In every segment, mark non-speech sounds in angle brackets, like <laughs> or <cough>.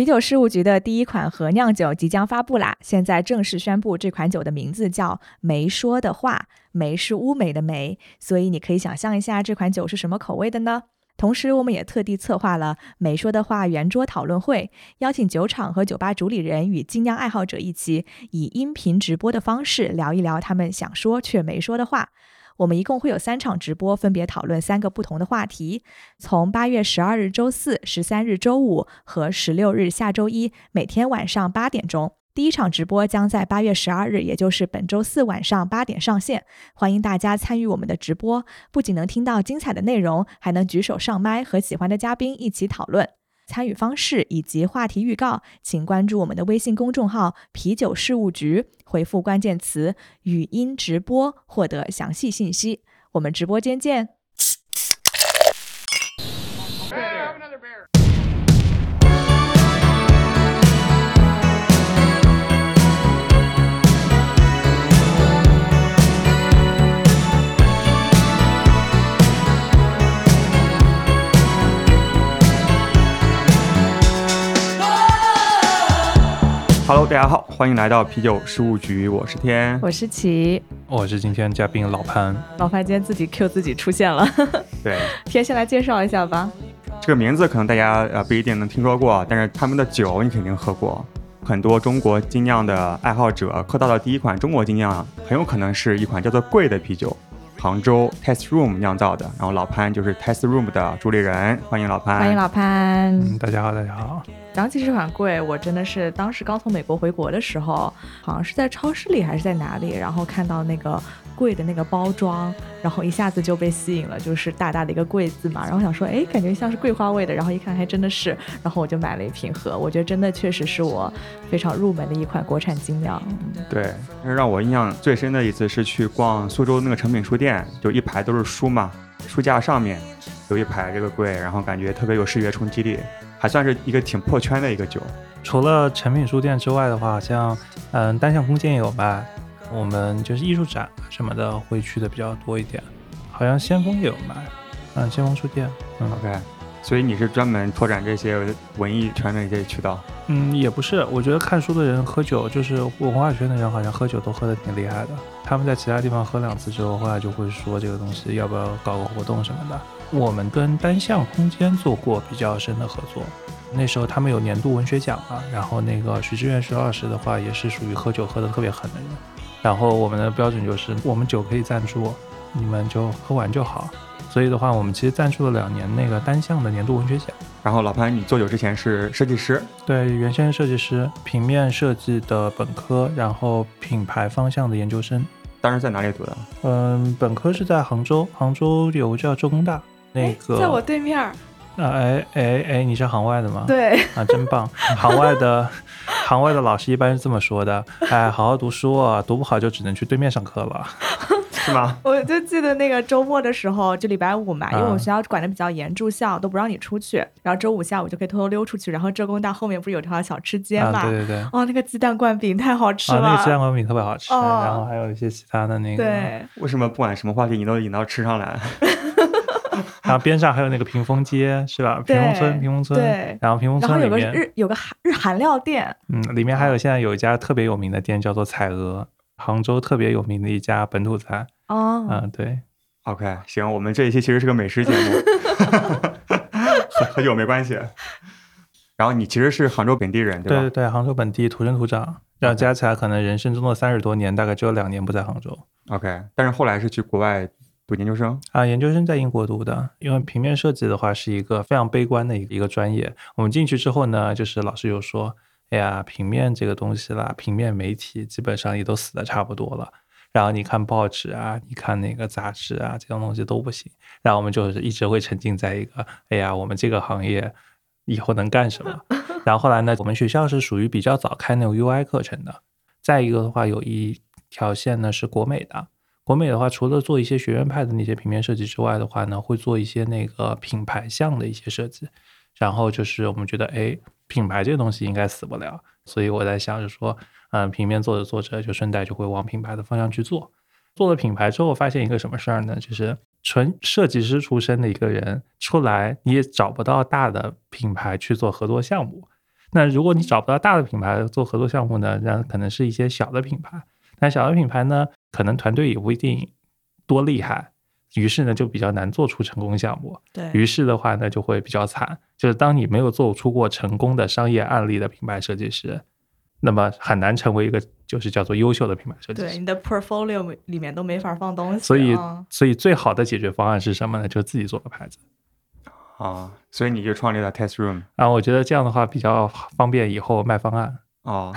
啤酒事务局的第一款核酿酒即将发布啦！现在正式宣布，这款酒的名字叫“没说的话”，梅是乌梅的梅，所以你可以想象一下这款酒是什么口味的呢？同时，我们也特地策划了“没说的话”圆桌讨论会，邀请酒厂和酒吧主理人与精酿爱好者一起，以音频直播的方式聊一聊他们想说却没说的话。我们一共会有三场直播，分别讨论三个不同的话题。从八月十二日周四、十三日周五和十六日下周一，每天晚上八点钟，第一场直播将在八月十二日，也就是本周四晚上八点上线。欢迎大家参与我们的直播，不仅能听到精彩的内容，还能举手上麦和喜欢的嘉宾一起讨论。参与方式以及话题预告，请关注我们的微信公众号“啤酒事务局”，回复关键词“语音直播”获得详细信息。我们直播间见。Hello，大家好，欢迎来到啤酒事务局，我是天，我是齐，我是今天嘉宾老潘。老潘今天自己 Q 自己出现了，<laughs> 对，<laughs> 天先来介绍一下吧。这个名字可能大家呃不一定能听说过，但是他们的酒你肯定喝过。很多中国精酿的爱好者喝到的第一款中国精酿，很有可能是一款叫做贵的啤酒。杭州 Test Room 酿造的，然后老潘就是 Test Room 的主理人，欢迎老潘。欢迎老潘。嗯，大家好，大家好。讲起这款柜，我真的是当时刚从美国回国的时候，好像是在超市里还是在哪里，然后看到那个。柜的那个包装，然后一下子就被吸引了，就是大大的一个柜字嘛，然后想说，哎，感觉像是桂花味的，然后一看还真的是，然后我就买了一瓶喝，我觉得真的确实是我非常入门的一款国产精酿。对，让我印象最深的一次是去逛苏州那个诚品书店，就一排都是书嘛，书架上面有一排这个柜，然后感觉特别有视觉冲击力，还算是一个挺破圈的一个酒。除了诚品书店之外的话，像嗯单向空间也有卖。我们就是艺术展什么的会去的比较多一点，好像先锋也有卖，嗯，先锋书店，嗯，OK，所以你是专门拓展这些文艺圈的一些渠道？嗯，也不是，我觉得看书的人喝酒，就是文化圈的人好像喝酒都喝的挺厉害的。他们在其他地方喝两次之后，后来就会说这个东西要不要搞个活动什么的。我们跟单向空间做过比较深的合作，那时候他们有年度文学奖嘛，然后那个徐志远徐老师的话也是属于喝酒喝的特别狠的人。然后我们的标准就是，我们酒可以赞助，你们就喝完就好。所以的话，我们其实赞助了两年那个单项的年度文学奖。然后老潘，你做酒之前是设计师？对，原先设计师，平面设计的本科，然后品牌方向的研究生。当时在哪里读的？嗯，本科是在杭州，杭州有个叫浙工大，那个在我对面。啊，哎哎哎，你是行外的吗？对，啊，真棒！行外的，行外的老师一般是这么说的，<laughs> 哎，好好读书啊，读不好就只能去对面上课了，<laughs> 是吗？<laughs> 我就记得那个周末的时候，就礼拜五嘛，因为我们学校管的比较严，住校都不让你出去，然后周五下午就可以偷偷溜出去，然后浙工大后面不是有条小吃街嘛？对对对，哦，那个鸡蛋灌饼太好吃了，那个鸡蛋灌饼特别好吃，然后还有一些其他的那个，对，为什么不管什么话题你都引到吃上来？然后边上还有那个屏风街，是吧？屏风村，屏风村。对。然后屏风村里面日有个韩日韩料店，嗯，里面还有现在有一家特别有名的店，叫做彩鹅，杭州特别有名的一家本土菜。哦。嗯，对。OK，行，我们这一期其实是个美食节目，和和酒没关系。然后你其实是杭州本地人，对吧？对对对，杭州本地土生土长，然后加起来可能人生中的三十多年，大概只有两年不在杭州。OK，但是后来是去国外。读研究生啊，研究生在英国读的。因为平面设计的话是一个非常悲观的一个一个专业。我们进去之后呢，就是老师就说：“哎呀，平面这个东西啦，平面媒体基本上也都死的差不多了。然后你看报纸啊，你看那个杂志啊，这种东西都不行。然后我们就是一直会沉浸在一个，哎呀，我们这个行业以后能干什么？<laughs> 然后后来呢，我们学校是属于比较早开那种 UI 课程的。再一个的话，有一条线呢是国美的。国美的话，除了做一些学院派的那些平面设计之外的话呢，会做一些那个品牌项的一些设计。然后就是我们觉得，哎，品牌这东西应该死不了，所以我在想着说，嗯，平面做着做着就顺带就会往品牌的方向去做。做了品牌之后，发现一个什么事儿呢？就是纯设计师出身的一个人出来，你也找不到大的品牌去做合作项目。那如果你找不到大的品牌做合作项目呢，那可能是一些小的品牌。那小的品牌呢，可能团队也不一定多厉害，于是呢就比较难做出成功项目。对于是的话呢，就会比较惨。就是当你没有做出过成功的商业案例的品牌设计师，那么很难成为一个就是叫做优秀的品牌设计师。对你的 portfolio 里面都没法放东西，所以啊，所以最好的解决方案是什么呢？就是自己做个牌子。啊，所以你就创立了 Test Room 啊我觉得这样的话比较方便以后卖方案。哦，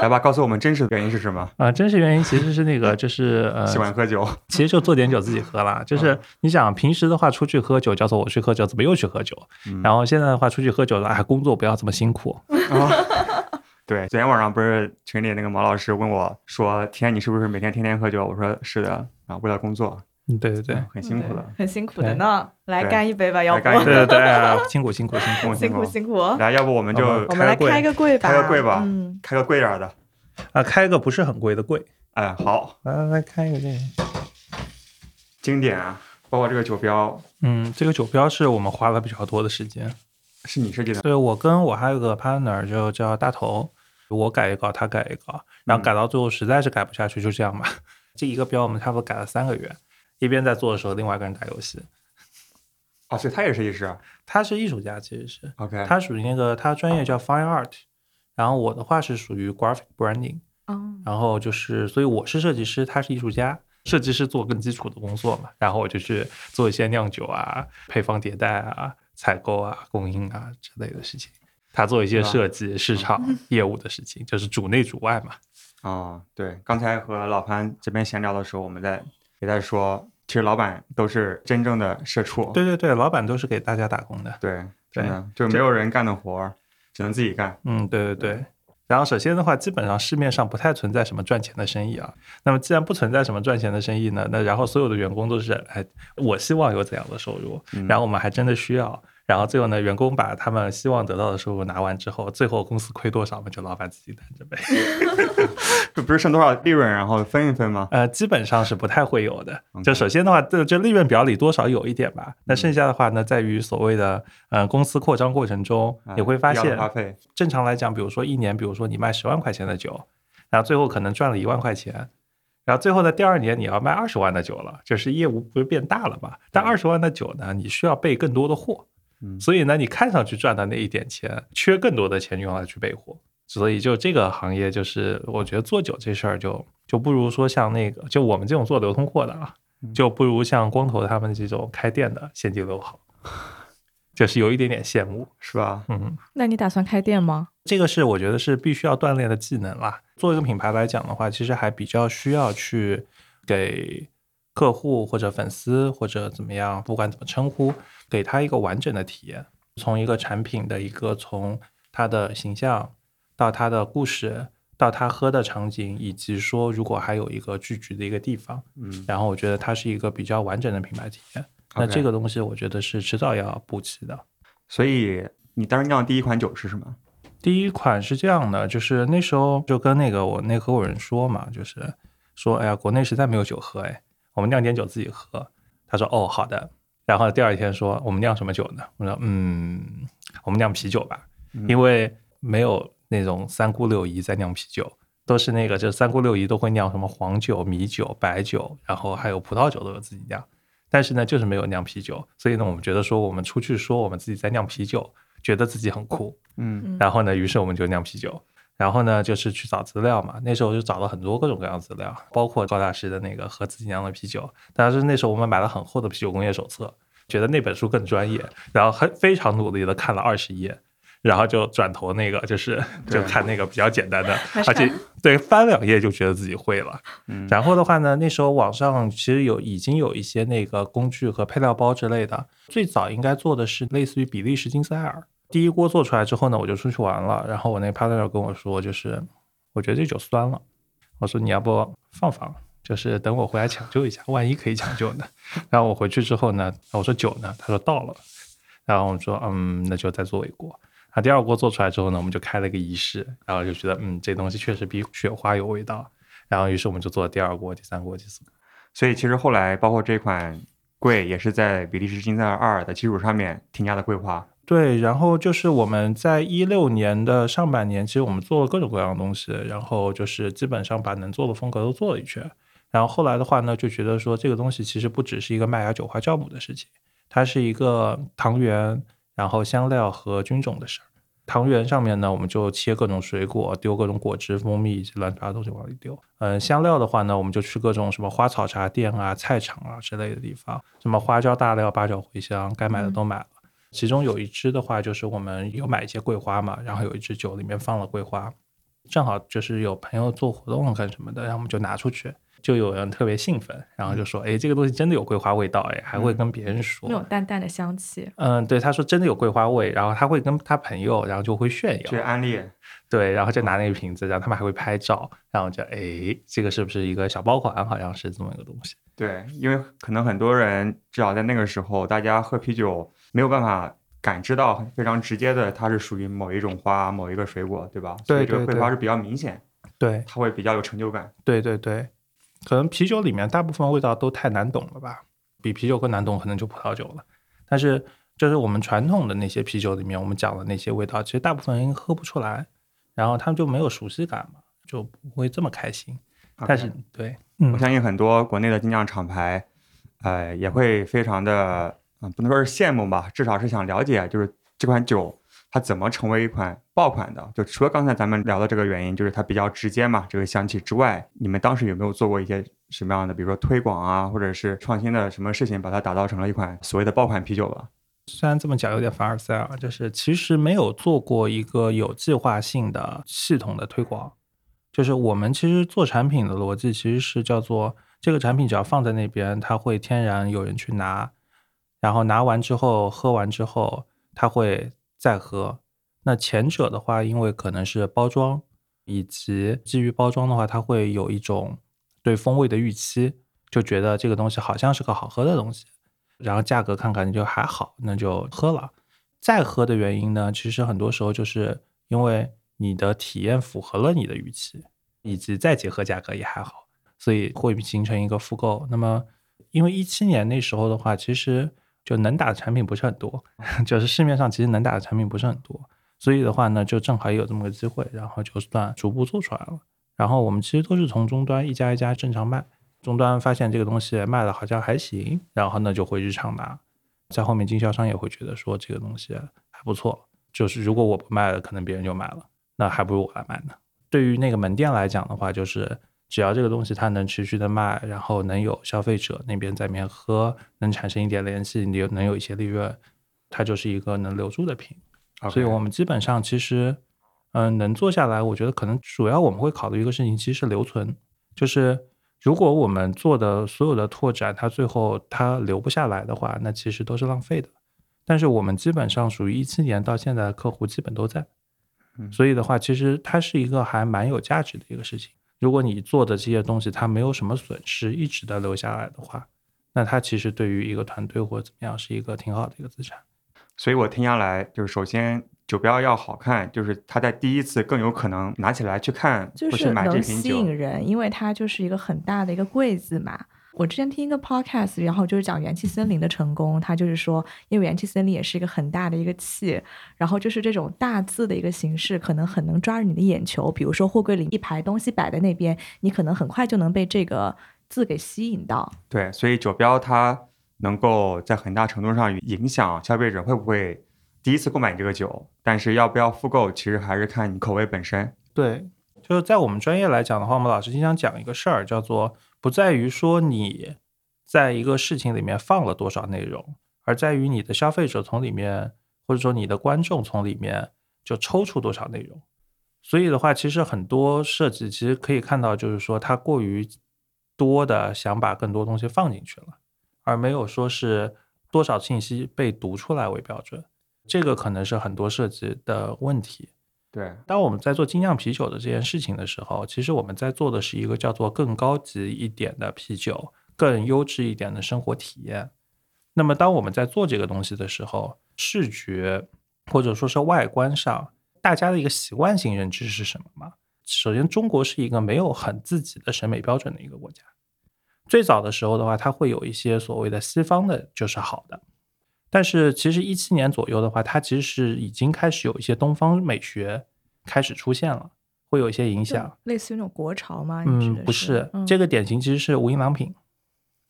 来吧，告诉我们真实的原因是什么？啊、真实原因其实是那个，就是 <laughs> 呃，喜欢喝酒，其实就做点酒自己喝啦。就是你想平时的话出去喝酒，叫做我去喝酒，怎么又去喝酒？嗯然后现在的话出去喝酒了，哎，工作不要这么辛苦。<laughs> 对，昨天晚上不是群里那个毛老师问我说：“天，你是不是每天天天喝酒？”我说：“是的。”啊，为了工作，嗯，对对对，嗯很辛苦的。很辛苦的呢。来干一杯吧，要不干一杯对对对，哎辛苦辛苦辛苦。辛苦辛苦。来，要不我们就我们来开个柜吧，开个柜吧嗯，开个贵点儿的。啊，开个不是很贵的柜，哎，好，来来来开一个这个。经典啊！包括这个酒标嗯，这个酒标是我们花了比较多的时间。是你设计的，对我跟我还有个 partner 就叫大头，我改一稿，他改一稿，然后改到最后实在是改不下去，就这样吧。这一个标我们差不多改了三个月，一边在做的时候，另外一个人打游戏。<laughs> 哦，所以他也是设计师啊。他是艺术家，其实是 OK，他属于那个他专业叫 fine art，然后我的话是属于 graphic branding，哦，然后就是所以我是设计师，他是艺术家。设计师做更基础的工作嘛，然后我就去做一些酿酒啊、配方迭代啊、采购啊、供应啊之类的事情。他做一些设计、市场业务的事情，就是主内主外嘛。哦，对，刚才和老潘这边闲聊的时候，我们在也在说，其实老板都是真正的社畜。对对对，老板都是给大家打工的。对，真的就没有人干的活儿，只能自己干。嗯，对对对。然后首先的话，基本上市面上不太存在什么赚钱的生意啊。那么既然不存在什么赚钱的生意呢，那然后所有的员工都是哎，我希望有怎样的收入，嗯然后我们还真的需要。然后最后呢，员工把他们希望得到的收入拿完之后，最后公司亏多少嘛，就老板自己担着呗。<laughs> 这不是剩多少利润，然后分一分吗？呃，基本上是不太会有的。就首先的话，这这利润表里多少有一点吧。那剩下的话呢，在于所谓的呃公司扩张过程中，啊你会发现，正常来讲，比如说一年，比如说你卖十万块钱的酒，然后最后可能赚了一万块钱，然后最后呢，第二年你要卖二十万的酒了，就是业务不是变大了嘛？但二十万的酒呢，你需要备更多的货，嗯所以呢，你看上去赚的那一点钱，缺更多的钱用来去备货。所以就这个行业，就是我觉得做酒这事儿就就不如说像那个，就我们这种做流通货的啊，就不如像光头他们这种开店的现金流好，就是有一点点羡慕，是吧？嗯。那你打算开店吗？这个是我觉得是必须要锻炼的技能啦。做一个品牌来讲的话，其实还比较需要去给客户或者粉丝或者怎么样，不管怎么称呼，给他一个完整的体验。从一个产品的一个从它的形象到它的故事，到他喝的场景，以及说如果还有一个聚集的一个地方，嗯，然后我觉得它是一个比较完整的品牌体验。那这个东西我觉得是迟早要补齐的。所以你当时酿的第一款酒是什么？第一款是这样的，就是那时候就跟那个我那合伙人说嘛，就是说，哎呀，国内实在没有酒喝，哎，我们酿点酒自己喝。他说，哦，好的。然后第二天说，我们酿什么酒呢？我说，嗯，我们酿啤酒吧，因为没有那种三姑六姨在酿啤酒，都是那个就是三姑六姨都会酿什么黄酒、米酒、白酒，然后还有葡萄酒都有自己酿。但是呢，就是没有酿啤酒，所以呢，我们觉得说我们出去说我们自己在酿啤酒，觉得自己很酷。嗯然后呢，于是我们就酿啤酒，然后呢就是去找资料嘛。那时候就找了很多各种各样的资料，包括高大师的那个和自己酿的啤酒。但是那时候我们买了很厚的啤酒工业手册，觉得那本书更专业，然后很非常努力的看了二十页。然后就转头那个，就是就看那个比较简单的，而且对翻两页就觉得自己会了。嗯然后的话呢，那时候网上其实有已经有一些那个工具和配料包之类的。最早应该做的是类似于比利时金塞尔。第一锅做出来之后呢，我就出去玩了。然后我那个 partner 跟我说，就是我觉得这酒酸了。我说你要不放放，就是等我回来抢救一下，万一可以抢救呢。<laughs> 然后我回去之后呢，我说酒呢？他说到了。然后我说嗯，那就再做一锅。啊，第二锅做出来之后呢，我们就开了个仪式，然后就觉得嗯，这东西确实比雪花有味道。然后于是我们就做了第二锅、第三锅、第四锅。所以其实后来包括这款柜也是在比利时金塞尔二的基础上面添加的桂花。对，然后就是我们在一六年的上半年，其实我们做了各种各样的东西，然后就是基本上把能做的风格都做了一圈。然后后来的话呢，就觉得说这个东西其实不只是一个麦芽酒花酵母的事情，它是一个糖源、然后香料和菌种的事儿。糖源上面呢，我们就切各种水果，丢各种果汁、蜂蜜以及乱七八糟东西往里丢。嗯，香料的话呢，我们就去各种什么花草茶店啊、菜场啊之类的地方，什么花椒、大料、八角、茴香，该买的都买了。其中有一支的话，就是我们有买一些桂花嘛，然后有一支酒里面放了桂花，正好就是有朋友做活动干什么的，然后我们就拿出去。就有人特别兴奋，然后就说：“哎，这个东西真的有桂花味道，哎，还会跟别人说那种淡淡的香气。”嗯，对，他说真的有桂花味，然后他会跟他朋友，然后就会炫耀，去安利，<laughs> 对，然后就拿那个瓶子，然后他们还会拍照，然后就哎，这个是不是一个小爆款？好像是这么一个东西。对，因为可能很多人至少在那个时候，大家喝啤酒没有办法感知到非常直接的，它是属于某一种花、某一个水果，对吧？对，这个桂花是比较明显，对，它会比较有成就感。对对对。可能啤酒里面大部分味道都太难懂了吧？比啤酒更难懂可能就葡萄酒了。但是就是我们传统的那些啤酒里面，我们讲的那些味道，其实大部分人喝不出来，然后他们就没有熟悉感嘛，就不会这么开心。但是对，我相信很多国内的精酿厂牌，呃，也会非常的，嗯，不能说是羡慕吧，至少是想了解，就是这款酒。它怎么成为一款爆款的？就除了刚才咱们聊的这个原因，就是它比较直接嘛，这个香气之外，你们当时有没有做过一些什么样的，比如说推广啊，或者是创新的什么事情，把它打造成了一款所谓的爆款啤酒了？虽然这么讲有点凡尔赛啊，就是其实没有做过一个有计划性的系统的推广。就是我们其实做产品的逻辑其实是叫做这个产品只要放在那边，它会天然有人去拿，然后拿完之后喝完之后，它会。再喝，那前者的话，因为可能是包装，以及基于包装的话，它会有一种对风味的预期，就觉得这个东西好像是个好喝的东西，然后价格看看就还好，那就喝了。再喝的原因呢，其实很多时候就是因为你的体验符合了你的预期，以及再结合价格也还好，所以会形成一个复购。那么，因为一七年那时候的话，其实。就能打的产品不是很多，<laughs> 就是市面上其实能打的产品不是很多，所以的话呢，就正好也有这么个机会，然后就算逐步做出来了。然后我们其实都是从终端一家一家正常卖，终端发现这个东西卖的好像还行，然后呢就会日常拿，在后面经销商也会觉得说这个东西还不错，就是如果我不卖了，可能别人就买了，那还不如我来卖呢。对于那个门店来讲的话，就是。只要这个东西它能持续的卖，然后能有消费者那边在里面喝，能产生一点联系，你能有一些利润，它就是一个能留住的品。所以我们基本上其实，嗯，能做下来，我觉得可能主要我们会考虑一个事情，其实是留存。就是如果我们做的所有的拓展，它最后它留不下来的话，那其实都是浪费的。但是我们基本上属于一七年到现在的客户基本都在，所以的话，其实它是一个还蛮有价值的一个事情。如果你做的这些东西它没有什么损失，一直的留下来的话，那它其实对于一个团队或者怎么样是一个挺好的一个资产。所以我听下来，就是首先酒标要好看，就是它在第一次更有可能拿起来去看，就是能吸引人，因为它就是一个很大的一个柜子嘛。我之前听一个 podcast，然后就是讲元气森林的成功，他就是说，因为元气森林也是一个很大的一个气，然后就是这种大字的一个形式，可能很能抓住你的眼球。比如说货柜里一排东西摆在那边，你可能很快就能被这个字给吸引到。对，所以酒标它能够在很大程度上影响消费者会不会第一次购买这个酒，但是要不要复购，其实还是看你口味本身。对，就是在我们专业来讲的话，我们老师经常讲一个事儿，叫做。不在于说你在一个事情里面放了多少内容，而在于你的消费者从里面，或者说你的观众从里面就抽出多少内容。所以的话，其实很多设计其实可以看到，就是说它过于多的想把更多东西放进去了，而没有说是多少信息被读出来为标准。这个可能是很多设计的问题。对，当我们在做精酿啤酒的这件事情的时候，其实我们在做的是一个叫做更高级一点的啤酒，更优质一点的生活体验。那么，当我们在做这个东西的时候，视觉或者说是外观上，大家的一个习惯性认知是什么吗？首先，中国是一个没有很自己的审美标准的一个国家。最早的时候的话，它会有一些所谓的西方的就是好的，但是其实一七年左右的话，它其实是已经开始有一些东方美学开始出现了，会有一些影响。类似于那种国潮吗？嗯，不是，嗯这个典型其实是无印良品。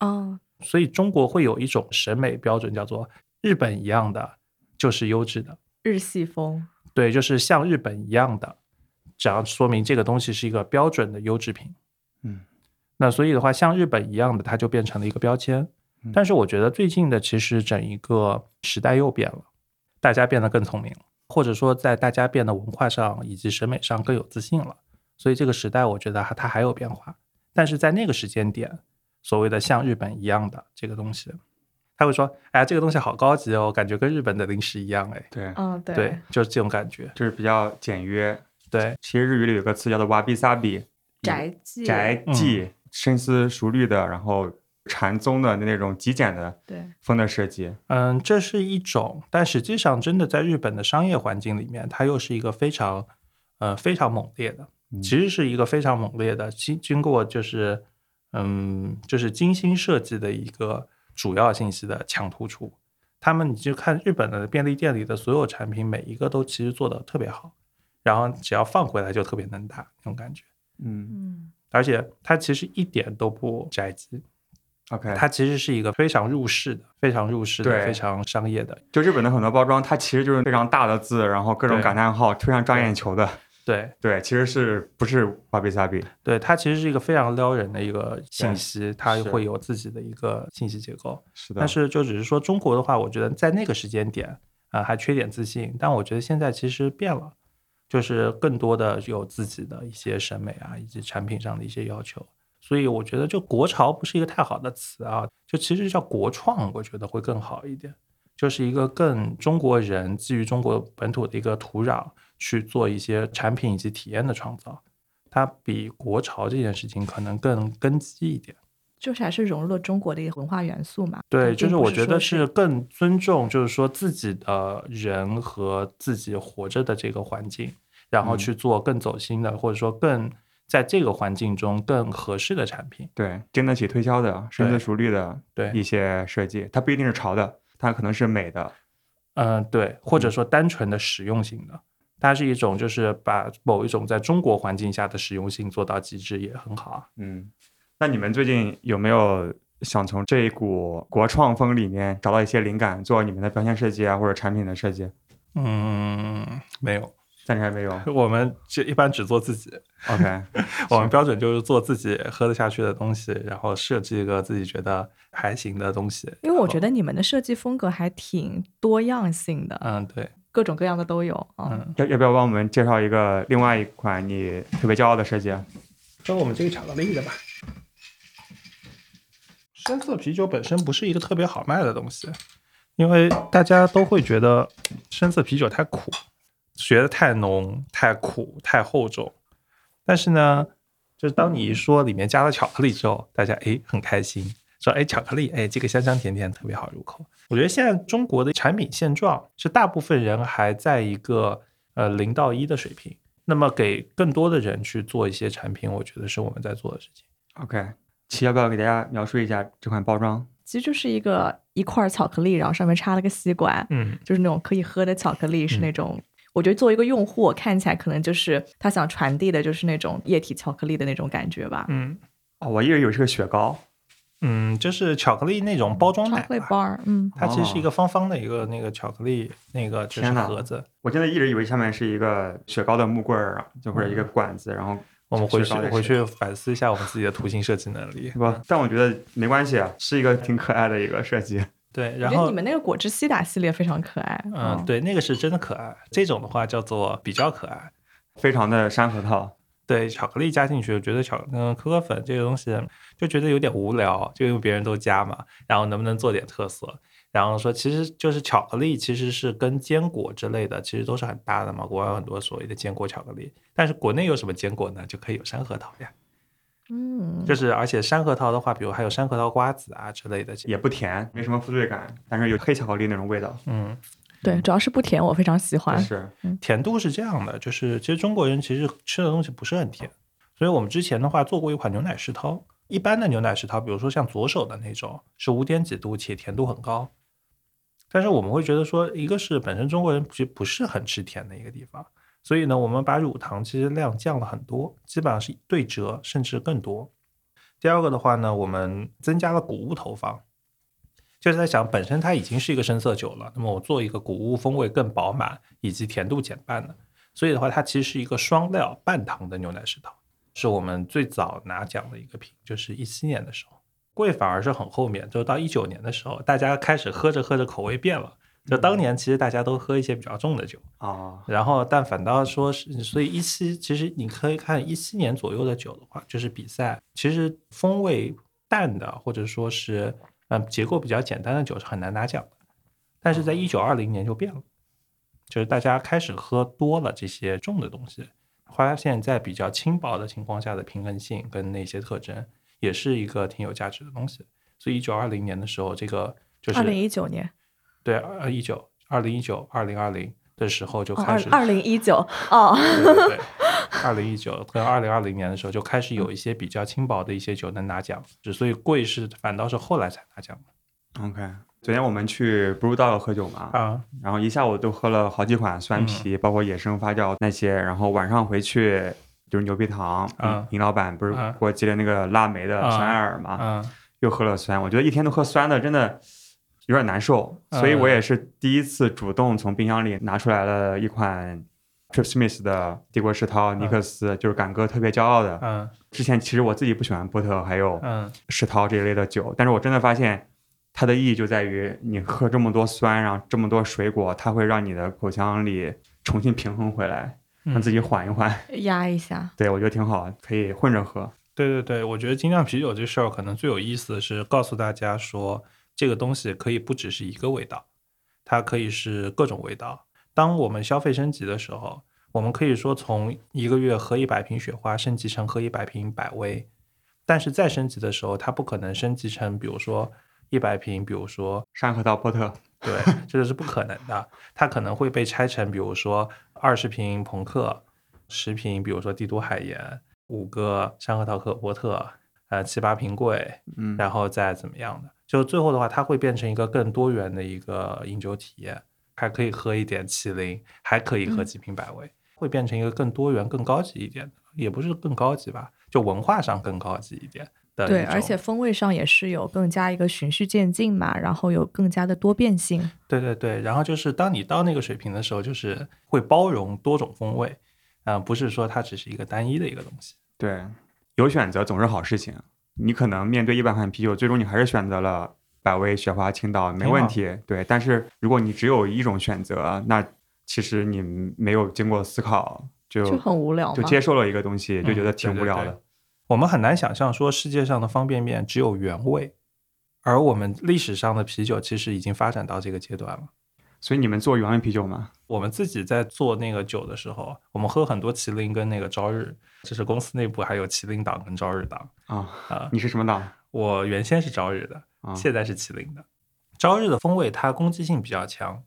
哦，所以中国会有一种审美标准，叫做日本一样的就是优质的，日系风，对，就是像日本一样的，只要说明这个东西是一个标准的优质品。嗯，那所以的话，像日本一样的，它就变成了一个标签嗯。但是我觉得最近的其实整一个时代又变了，大家变得更聪明了，或者说在大家变得文化上以及审美上更有自信了。所以这个时代，我觉得它它还有变化，但是在那个时间点，所谓的像日本一样的这个东西，他会说：“哎呀，这个东西好高级哦，感觉跟日本的零食一样。”哎，对，嗯，对，对，就是这种感觉。就是比较简约。对，其实日语里有个词叫做 wabi sabi，宅记，宅记，深思熟虑的，然后禅宗的那种极简的对，风的设计。嗯，这是一种，但实际上真的在日本的商业环境里面，它又是一个非常，呃，非常猛烈的，嗯。其实是一个非常猛烈的，经经过就是，嗯，就是精心设计的一个主要信息的强突出。他们你就看日本的便利店里的所有产品，每一个都其实做的特别好，然后只要放回来就特别能打那种感觉，嗯。嗯，而且它其实一点都不宅基，，OK，它其实是一个非常入世的、非常入世的、对非常商业的。就日本的很多包装，它其实就是非常大的字，然后各种感叹号，非常抓眼球的。对对，其实是不是 wabi sabi？对，它其实是一个非常撩人的一个信息，它是会有自己的一个信息结构。是的，但是就只是说中国的话，我觉得在那个时间点啊、还缺点自信，但我觉得现在其实变了，就是更多的有自己的一些审美啊，以及产品上的一些要求。所以我觉得就国潮不是一个太好的词啊，就其实叫国创，我觉得会更好一点，就是一个更中国人基于中国本土的一个土壤去做一些产品以及体验的创造，它比国潮这件事情可能更根基一点。就是还是融入了中国的一个文化元素嘛。对，就是我觉得是更尊重，就是说自己的人和自己活着的这个环境，然后嗯去做更走心的，或者说更在这个环境中更合适的产品。对经得起推销的、深思熟虑的对一些设计，它不一定是潮的，它可能是美的。嗯，对，或者嗯说单纯的实用性的，它是一种就是把某一种在中国环境下的实用性做到极致，也很好啊。嗯，那你们最近有没有想从这一股国创风里面找到一些灵感，做你们的标签设计啊，或者产品的设计？嗯，没有，暂时还没有。<laughs> 我们就一般只做自己。<laughs> OK，我们标准就是做自己喝得下去的东西，然后设计一个自己觉得还行的东西。因为我觉得你们的设计风格还挺多样性的，嗯，对，各种各样的都有啊。嗯，要要不要帮我们介绍一个另外一款你特别骄傲的设计？啊说我们这个巧克力的吧。深色啤酒本身不是一个特别好卖的东西，因为大家都会觉得深色啤酒太苦，觉得太浓、太苦、太厚重。但是呢，就是当你一说里面加了巧克力之后，大家哎很开心，说哎巧克力哎这个香香甜甜特别好入口。我觉得现在中国的产品现状是大部分人还在一个呃零到一的水平，那么给更多的人去做一些产品，我觉得是我们在做的事情。OK，齐要不要给大家描述一下这款包装？其实就是一个一块巧克力，然后上面插了个吸管，嗯，就是那种可以喝的巧克力，是嗯那种。我觉得作为一个用户，我看起来可能就是他想传递的就是那种液体巧克力的那种感觉吧。嗯哦，我一直以为是个雪糕。嗯，就是巧克力那种包装巧奶吧，克力嗯，它其实是一个方方的一个那个巧克力那个就是盒子。我真的一直以为下面是一个雪糕的木棍儿啊，就或者一个管子，然后我们回去雪糕的回去反思一下我们自己的图形设计能力。不，但我觉得没关系啊，是一个挺可爱的一个设计。对，然后你们那个果汁西打系列非常可爱。嗯，对，那个是真的可爱。这种的话叫做比较可爱。非常的山核桃，对，巧克力加进去，我觉得巧嗯可可粉这个东西就觉得有点无聊，就因为别人都加嘛，然后能不能做点特色？然后说其实就是巧克力其实是跟坚果之类的其实都是很搭的嘛，国外有很多所谓的坚果巧克力，但是国内有什么坚果呢？就可以有山核桃呀，嗯，就是而且山核桃的话，比如还有山核桃瓜子啊之类的，也不甜，没什么负罪感，但是有黑巧克力那种味道。嗯，对，主要是不甜，我非常喜欢。是，<laughs> 甜度是这样的，就是其实中国人其实吃的东西不是很甜，所以我们之前的话做过一款牛奶石涛，一般的牛奶石涛，比如说像左手的那种，是五点几度且甜度很高，但是我们会觉得说，一个是本身中国人其实不是很吃甜的一个地方，所以呢，我们把乳糖其实量降了很多，基本上是对折甚至更多。第二个的话呢，我们增加了谷物投放，就是在想本身它已经是一个深色酒了，那么我做一个谷物风味更饱满以及甜度减半的，所以的话，它其实是一个双料半糖的牛奶石涛，是我们最早拿奖的一个品，就是一七年的时候。贵反而是很后面，就到一九年的时候，大家开始喝着喝着口味变了。就当年其实大家都喝一些比较重的酒啊，然后但反倒说是，所以一七其实你可以看一七年左右的酒的话，就是比赛其实风味淡的或者说是嗯结构比较简单的酒是很难拿奖的。但是在一九二零年就变了，就是大家开始喝多了这些重的东西，发现在比较轻薄的情况下的平衡性跟那些特征。也是一个挺有价值的东西，所以一九二零年的时候，这个就是二零一九年，对，二一九二零一九二零二零的时候就开始二零一九哦，对对对，二零一九跟 <laughs> 二零二零年的时候就开始有一些比较轻薄的一些酒能拿奖，所以贵是反倒是后来才拿奖的。OK，昨天我们去 Brew Dog 喝酒嘛，啊，然后一下午都喝了好几款酸啤，包括野生发酵那些，然后晚上回去。就是牛皮糖，嗯，尹老板不是给我寄了那个腊梅的酸艾尔嘛，嗯，又喝了酸，我觉得一天都喝酸的，真的有点难受，所以我也是第一次主动从冰箱里拿出来了一款 Trip Smith 的帝国世涛尼克斯，就是敢哥特别骄傲的，嗯，之前其实我自己不喜欢波特还有嗯世涛这一类的酒，但是我真的发现它的意义就在于你喝这么多酸，然后这么多水果，它会让你的口腔里重新平衡回来。让自己缓一缓，<laughs> 压一下。对，我觉得挺好，可以混着喝。对对对，我觉得精酿啤酒这事儿可能最有意思的是告诉大家说，这个东西可以不只是一个味道，它可以是各种味道。当我们消费升级的时候，我们可以说从一个月喝一百瓶雪花升级成喝一百瓶百威，但是再升级的时候，它不可能升级成比如说一百瓶，比如说山核桃波特。对，这个是不可能的。它可能会被拆成，比如说二十瓶朋克，十瓶，比如说帝都海盐，五个山核桃可波特，呃，七八瓶贵，嗯，然后再怎么样的，就最后的话，它会变成一个更多元的一个饮酒体验，还可以喝一点麒麟，还可以喝几瓶百威，会变成一个更多元、更高级一点的，也不是更高级吧，就文化上更高级一点的。对，而且风味上也是有更加一个循序渐进嘛，然后有更加的多变性。对对对，然后就是当你到那个水平的时候，就是会包容多种风味，嗯，不是说它只是一个单一的一个东西。对，有选择总是好事情。你可能面对一百款啤酒，最终你还是选择了百威、雪花、青岛，没问题。对，但是如果你只有一种选择，那其实你没有经过思考，就就很无聊，就接受了一个东西，就觉得挺无聊的。我们很难想象说世界上的方便面只有原味，而我们历史上的啤酒其实已经发展到这个阶段了。所以你们做原味啤酒吗？我们自己在做那个酒的时候，我们喝很多麒麟跟那个朝日，就是公司内部还有麒麟党跟朝日党啊啊。你是什么党？我原先是朝日的，现在是麒麟的。朝日的风味它攻击性比较强。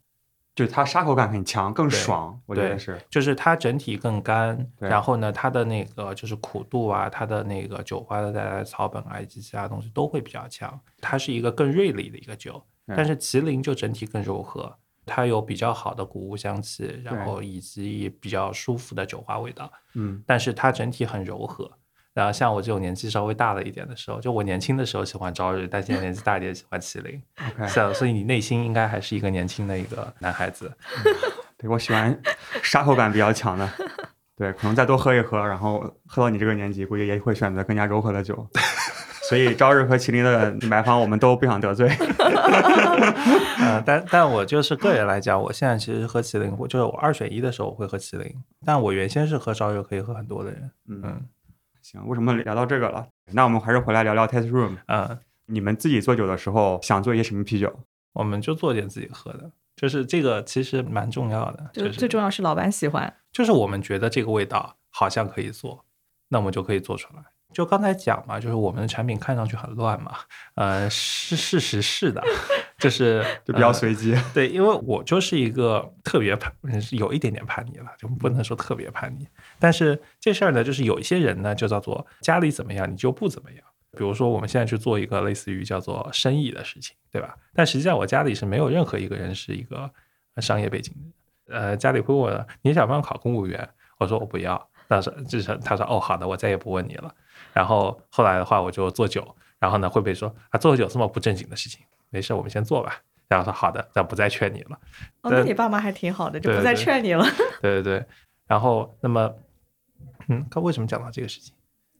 就是它沙口感很强，更爽，我觉得是。就是它整体更干，然后呢，它的那个就是苦度啊，它的那个酒花的带来的草本啊以及其他东西都会比较强。它是一个更锐利的一个酒，但是麒麟就整体更柔和，它有比较好的谷物香气，然后以及比较舒服的酒花味道。嗯，但是它整体很柔和。然后像我这种年纪稍微大了一点的时候，就我年轻的时候喜欢朝日，但现在年纪大一点喜欢麒麟。<laughs> OK，所以你内心应该还是一个年轻的一个男孩子。对我喜欢沙口感比较强的，<laughs> 对，可能再多喝一喝，然后喝到你这个年纪，估计也会选择更加柔和的酒。所以朝日和麒麟的 <laughs> 买方我们都不想得罪。<laughs> 呃，但但我就是个人来讲，我现在其实喝麒麟，我就是我二选一的时候我会喝麒麟，但我原先是喝朝日可以喝很多的人。嗯。行，为什么聊到这个了？那我们还是回来聊聊 Test Room。嗯，你们自己做酒的时候想做一些什么啤酒？我们就做点自己喝的，就是这个其实蛮重要的。就是最重要是老板喜欢，就是我们觉得这个味道好像可以做，那我们就可以做出来。就刚才讲嘛，就是我们的产品看上去很乱嘛，呃，是事实是的，就是 <laughs> 就比较随机。对，因为我就是一个特别叛，有一点点叛逆了，就不能说特别叛逆。但是这事儿呢，就是有一些人呢，就叫做家里怎么样，你就不怎么样。比如说我们现在去做一个类似于叫做生意的事情，对吧？但实际上我家里是没有任何一个人是一个商业背景的。呃，家里会问你想不想考公务员？我说我不要。他说就是他说哦好的，我再也不问你了。然后后来的话我就做酒，然后呢会被说啊做酒这么不正经的事情，没事我们先做吧。然后说好的，那不再劝你了。哦，那你爸妈还挺好的，就不再劝你了。对对对。然后那么，嗯，他为什么讲到这个事情？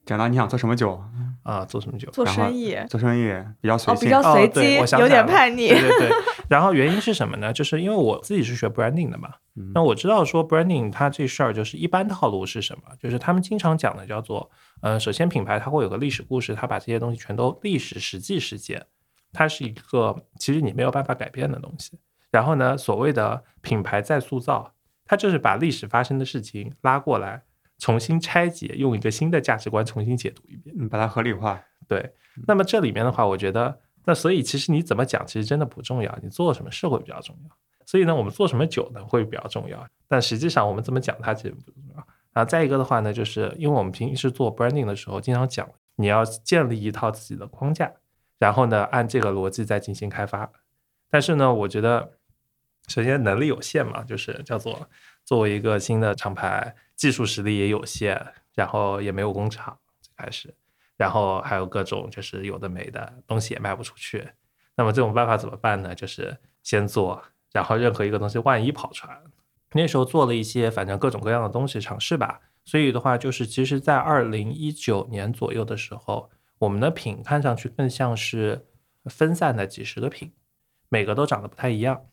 讲到你想做什么酒啊？做什么酒？做生意。做生意比较随性，比较随机，有点叛逆。对对对。然后原因是什么呢？就是因为我自己是学 branding 的嘛。那我知道说 branding 它这事儿就是一般套路是什么？就是他们经常讲的叫做，呃，首先品牌它会有个历史故事，它把这些东西全都历史实际事件。它是一个其实你没有办法改变的东西。然后呢，所谓的品牌再塑造，它就是把历史发生的事情拉过来，重新拆解，用一个新的价值观重新解读一遍，嗯，把它合理化。对。那么这里面的话，我觉得，那所以其实你怎么讲，其实真的不重要，你做什么事会比较重要。所以呢，我们做什么酒呢会比较重要，但实际上我们怎么讲它其实不重要。然后再一个的话呢，就是因为我们平时做 branding 的时候，经常讲你要建立一套自己的框架。然后呢，按这个逻辑再进行开发。但是呢，我觉得首先能力有限嘛，就是叫做作为一个新的厂牌，技术实力也有限，然后也没有工厂最开始，然后还有各种就是有的没的东西也卖不出去。那么这种办法怎么办呢？就是先做，然后任何一个东西万一跑船，那时候做了一些反正各种各样的东西尝试吧。所以的话，就是其实在二零一九年左右的时候。我们的品看上去更像是分散的几十个品，每个都长得不太一样。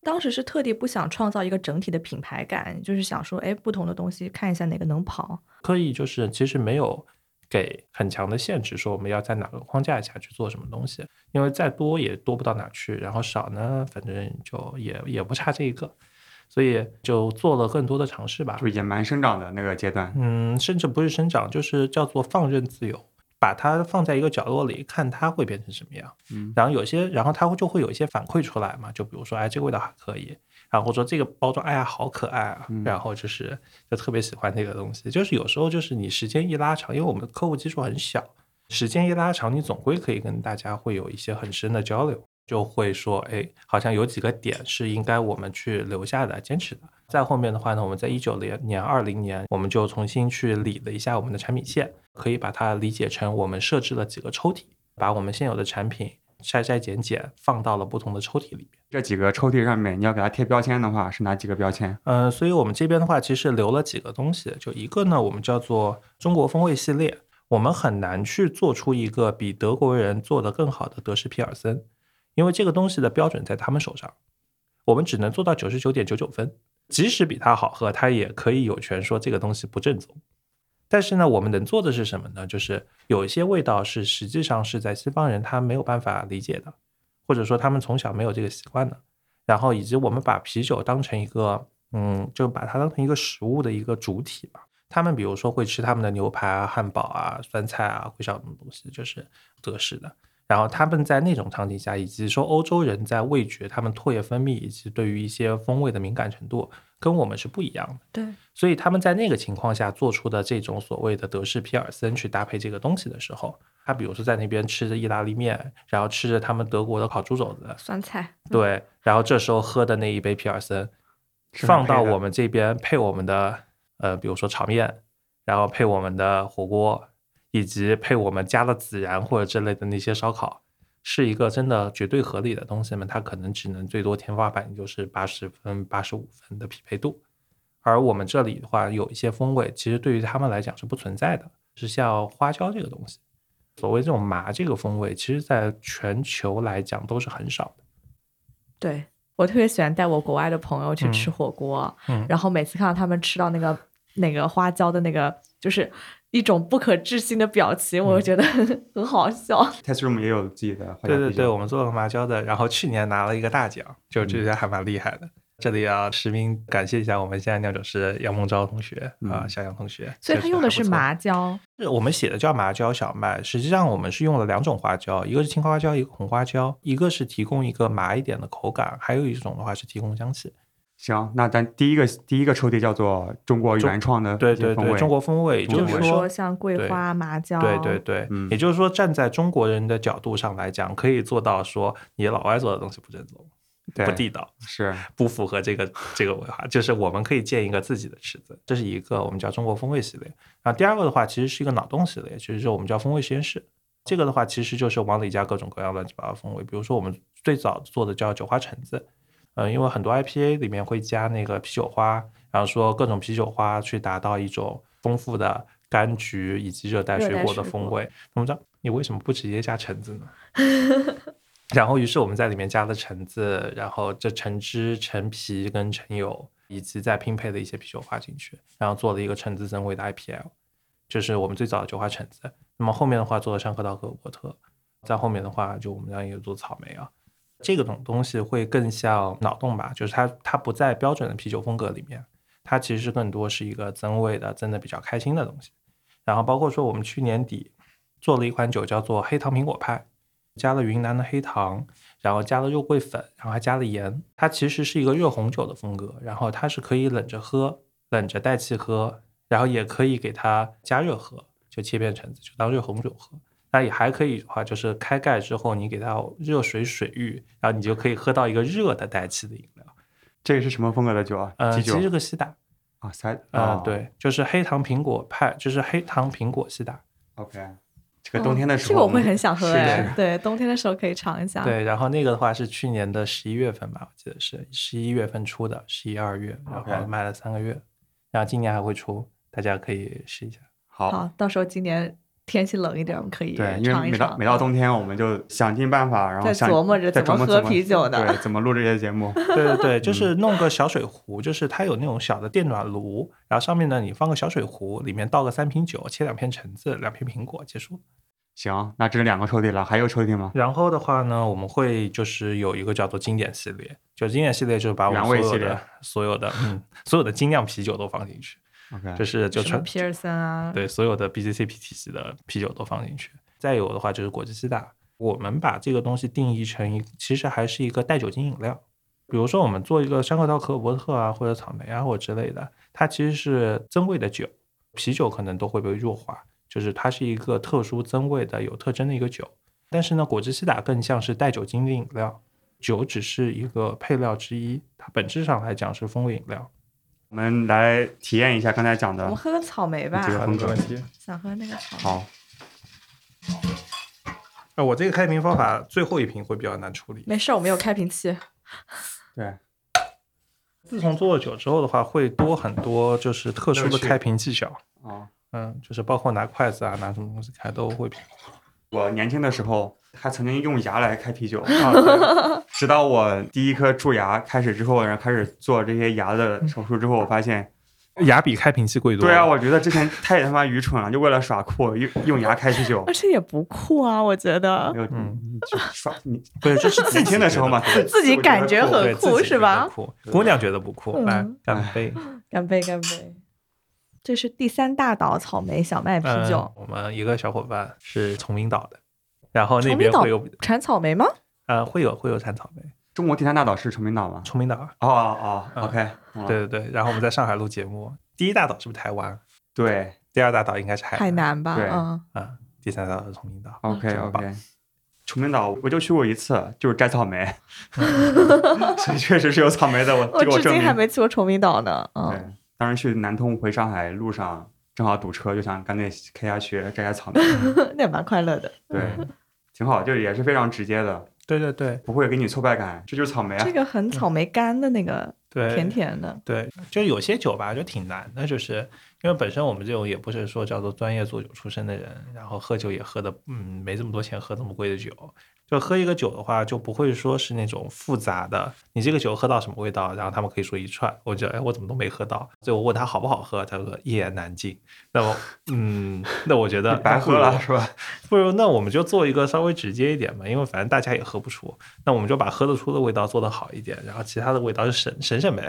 当时是特地不想创造一个整体的品牌感，就是想说，哎，不同的东西看一下哪个能跑。可以就是其实没有给很强的限制，说我们要在哪个框架下去做什么东西，因为再多也多不到哪去，然后少呢，反正就也也不差这一个，所以就做了更多的尝试吧。就野蛮生长的那个阶段，嗯，甚至不是生长，就是叫做放任自由。把它放在一个角落里，看它会变成什么样。嗯，然后有些，然后它会就会有一些反馈出来嘛。就比如说，哎，这个味道还可以。然后说这个包装，哎呀，好可爱啊。然后就是就特别喜欢这个东西。就是有时候就是你时间一拉长，因为我们的客户基数很小，时间一拉长，你总归可以跟大家会有一些很深的交流，就会说，哎，好像有几个点是应该我们去留下的、坚持的。再后面的话呢，我们在一九年、年二零年，我们就重新去理了一下我们的产品线。可以把它理解成我们设置了几个抽屉，把我们现有的产品筛筛减减放到了不同的抽屉里面。这几个抽屉上面，你要给它贴标签的话，是哪几个标签？嗯，所以我们这边的话，其实留了几个东西。就一个呢，我们叫做中国风味系列。我们很难去做出一个比德国人做得更好的德式皮尔森，因为这个东西的标准在他们手上，我们只能做到九十九点九九分。即使比它好喝，他也可以有权说这个东西不正宗。但是呢，我们能做的是什么呢？就是有一些味道是实际上是在西方人他没有办法理解的，或者说他们从小没有这个习惯的。然后以及我们把啤酒当成一个，嗯，就把它当成一个食物的一个主体吧。他们比如说会吃他们的牛排啊、汉堡啊、酸菜啊，会像什么东西，就是德式的。然后他们在那种场景下，以及说欧洲人在味觉、他们唾液分泌以及对于一些风味的敏感程度，跟我们是不一样的。对，所以他们在那个情况下做出的这种所谓的德式皮尔森去搭配这个东西的时候，他比如说在那边吃着意大利面，然后吃着他们德国的烤猪肘子、酸菜，对，然后这时候喝的那一杯皮尔森，放到我们这边配我们的呃，比如说炒面，然后配我们的火锅。以及配我们加了孜然或者之类的那些烧烤，是一个真的绝对合理的东西嘛？它可能只能最多天花板就是八十分、八十五分的匹配度。而我们这里的话，有一些风味，其实对于他们来讲是不存在的，是像花椒这个东西。所谓这种麻这个风味，其实在全球来讲都是很少的。对我特别喜欢带我国外的朋友去吃火锅，然后每次看到他们吃到那个那个花椒的那个，就是。一种不可置信的表情，我觉得很好笑。Test Room 也有自己的，对对对，我们做了麻椒的，然后去年拿了一个大奖，就这些还蛮厉害的。这里要实名感谢一下我们现在酿酒师杨梦昭同学啊，小杨同学。所以他用的是麻椒，是我们写的叫麻椒小麦，实际上我们是用了两种花椒，一个是青花椒，一个红花椒，一个是提供一个麻一点的口感，还有一种的话是提供香气。行，那咱第一个第一个抽屉叫做中国原创的对对对，中国风味，也就是说说，像桂花、麻椒，对对对，嗯也就是说，站在中国人的角度上来讲，可以做到说你老外做的东西不正宗、对不地道、是不符合这个这个文化，就是我们可以建一个自己的池子，这是一个我们叫中国风味系列。然后第二个的话，其实是一个脑洞系列，其实是我们叫风味实验室。这个的话，其实就是往里加各种各样乱七八糟风味，比如说我们最早做的叫酒花橙子，呃，因为很多 IPA 里面会加那个啤酒花，然后说各种啤酒花去达到一种丰富的柑橘以及热带水果的风味。那么这你为什么不直接加橙子呢？<laughs> 然后，于是我们在里面加了橙子，然后这橙汁、橙皮跟橙油，以及再拼配的一些啤酒花进去，然后做了一个橙子增味的 IPL，这是我们最早的酒花橙子。那么后面的话做了山核桃和波特，在后面的话就我们家也有做草莓啊，这个种东西会更像脑洞吧，就是它它不在标准的啤酒风格里面，它其实更多是一个增味的、增的比较开心的东西。然后包括说我们去年底做了一款酒叫做黑糖苹果派，加了云南的黑糖，然后加了肉桂粉，然后还加了盐。它其实是一个热红酒的风格，然后它是可以冷着喝、冷着带气喝，然后也可以给它加热喝，就切片橙子就当热红酒喝。那也还可以的话，就是开盖之后你给它热水水浴，然后你就可以喝到一个热的带气的饮料。这个是什么风格的酒啊？呃，其实是个西打，啊，塞啊、啊，对，就是黑糖苹果派，就是黑糖苹果西打。，OK，这个冬天的时候，这个我会很想喝的，对，冬天的时候可以尝一下。，对，然后那个的话是去年的十一月份吧，我记得是十一月份出的，十一二月，然 OK 后卖了三个月，然后今年还会出，大家可以试一下。好。好，到时候今年天气冷一点，我们可以对，因为尝一尝。每到每到冬天，我们就想尽办法，然后在想琢磨着怎么喝啤酒的对，怎么录这些节目。<laughs> 对对对，嗯就是弄个小水壶，就是它有那种小的电暖炉，然后上面呢你放个小水壶，里面倒个三瓶酒，切两片橙子，两片苹果，结束。行，那这是两个抽屉了，还有抽屉吗？然后的话呢，我们会就是有一个叫做经典系列，就经典系列就是把我所有的所有的嗯所有的精酿啤酒都放进去，OK，就是就纯皮尔森啊，对所有的 BCCP 体系的啤酒都放进去。再有的话就是果汁西打，我们把这个东西定义成一，其实还是一个带酒精饮料。比如说我们做一个山核桃可可波特啊，或者草莓啊，或者之类的，它其实是增味的酒，啤酒可能都会被弱化，就是它是一个特殊增味的有特征的一个酒。但是呢，果汁西打更像是带酒精的饮料，酒只是一个配料之一，它本质上来讲是风味饮料。我们来体验一下刚才讲的我们喝个草莓吧这，个风格。题。想喝那个草莓。好，呃，我这个开瓶方法最后一瓶会比较难处理。没事儿，我们有开瓶器。对，自从做了酒之后的话，会多很多就是特殊的开瓶技巧。啊，嗯，就是包括拿筷子啊，拿什么东西开都会瓶。我年轻的时候还曾经用牙来开啤酒，啊，对直到我第一颗蛀牙开始之后，然后开始做这些牙的手术之后，我发现，<laughs> 牙比开瓶器贵多了。对啊，我觉得之前太他妈愚蠢了，就为了耍酷用用牙开啤酒而，且也不酷啊，我觉得没有，嗯耍你不是，这是年轻的时候嘛，自自己感觉很酷是吧酷，姑娘觉得不酷，嗯来干杯。干杯干杯！这是第三大岛草莓小麦啤酒嗯，我们一个小伙伴是崇明岛的，然后那边会有产草莓吗？呃会有会有产草莓，中国第三大岛是崇明岛吗？崇明岛。哦哦，OK，对对对，然后我们在上海录节目，第一大岛是不是台湾？对第二大岛应该是海海南吧，对嗯，啊，第三大岛是崇明岛。OK OK。崇明岛我就去过一次，就是摘草莓，<laughs> 所以确实是有草莓的。我 <laughs> 我至今还。没去过崇明岛呢，对嗯，，当时去南通回上海路上正好堵车，就想赶紧开下去摘摘草莓。<laughs> 那也蛮快乐的。对，挺好，就是也是非常直接的，对对对不会给你挫败感，这就是草莓啊这。个很草莓干的那个，对，甜甜的，对，就有些酒吧就挺难的，就是因为本身我们这种也不是说叫做专业做酒出身的人，然后喝酒也喝的嗯没这么多钱喝这么贵的酒，就喝一个酒的话就不会说是那种复杂的，你这个酒喝到什么味道，然后他们可以说一串，我觉得哎我怎么都没喝到，所以我问他好不好喝，他说一言难尽，那么嗯那我觉得白喝了是吧？<laughs> 不如那我们就做一个稍微直接一点嘛，因为反正大家也喝不出，那我们就把喝得出的味道做得好一点，然后其他的味道就省省省呗，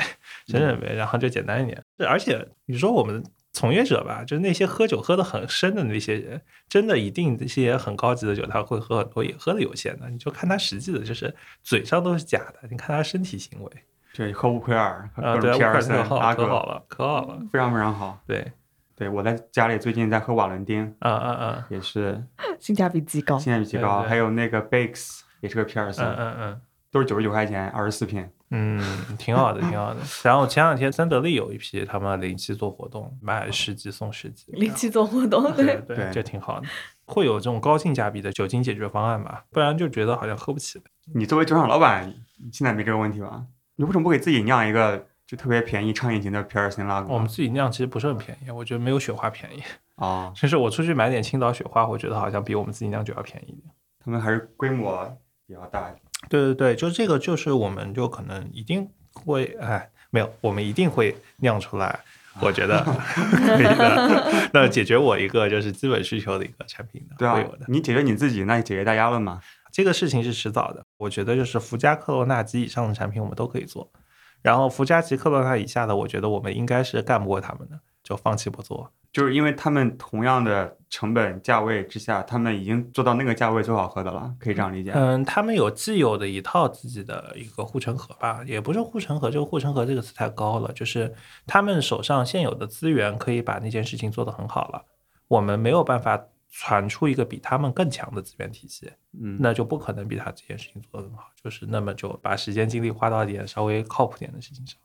省省呗，然后就简单一点。而且你说我们从业者吧，就是那些喝酒喝得很深的那些人，真的一定这些很高级的酒他会喝很多，也喝的有限的，你就看他实际的，就是嘴上都是假的，你看他身体行为。对，喝乌奎尔，喝啊，对，各种皮尔乌克兰森、可好，可，好了，可好了。非常非常好。对，对我在家里最近在喝瓦伦丁，啊啊啊，也是 <laughs> 性价比极高。性价比极高，还有那个 Bakes 也是个皮尔森，嗯嗯嗯。都是九十九块钱，二十四瓶。嗯，挺好的，挺好的。然后前两天三得利有一批他们零七做活动，买十级送十级，零七做活动，<laughs> 对对，对，对这挺好的。会有这种高性价比的酒精解决方案吧？不然就觉得好像喝不起。你作为酒厂老板，现在没这个问题吧？你为什么不给自己酿一个就特别便宜、畅饮型的皮尔森拉格？我们自己酿其实不是很便宜，我觉得没有雪花便宜。啊，其实我出去买点青岛雪花，我觉得好像比我们自己酿酒要便宜一点。他们还是规模比较大。对对对，就这个就是我们就可能一定会，哎，没有，我们一定会酿出来。我觉得 <laughs> 可以的，那解决我一个就是基本需求的一个产品的，对啊。你解决你自己，那你解决大家了吗？这个事情是迟早的，我觉得就是福加克罗纳及以上的产品我们都可以做，然后福加及克罗纳以下的，我觉得我们应该是干不过他们的，就放弃不做。就是因为他们同样的成本价位之下，他们已经做到那个价位最好喝的了，可以这样理解。嗯，他们有既有的一套自己的一个护城河吧，也不是护城河，这个护城河这个词太高了，就是他们手上现有的资源可以把那件事情做得很好了，我们没有办法传出一个比他们更强的资源体系，嗯，那就不可能比他这件事情做得更好，就是那么就把时间精力花到一点稍微靠谱点的事情上。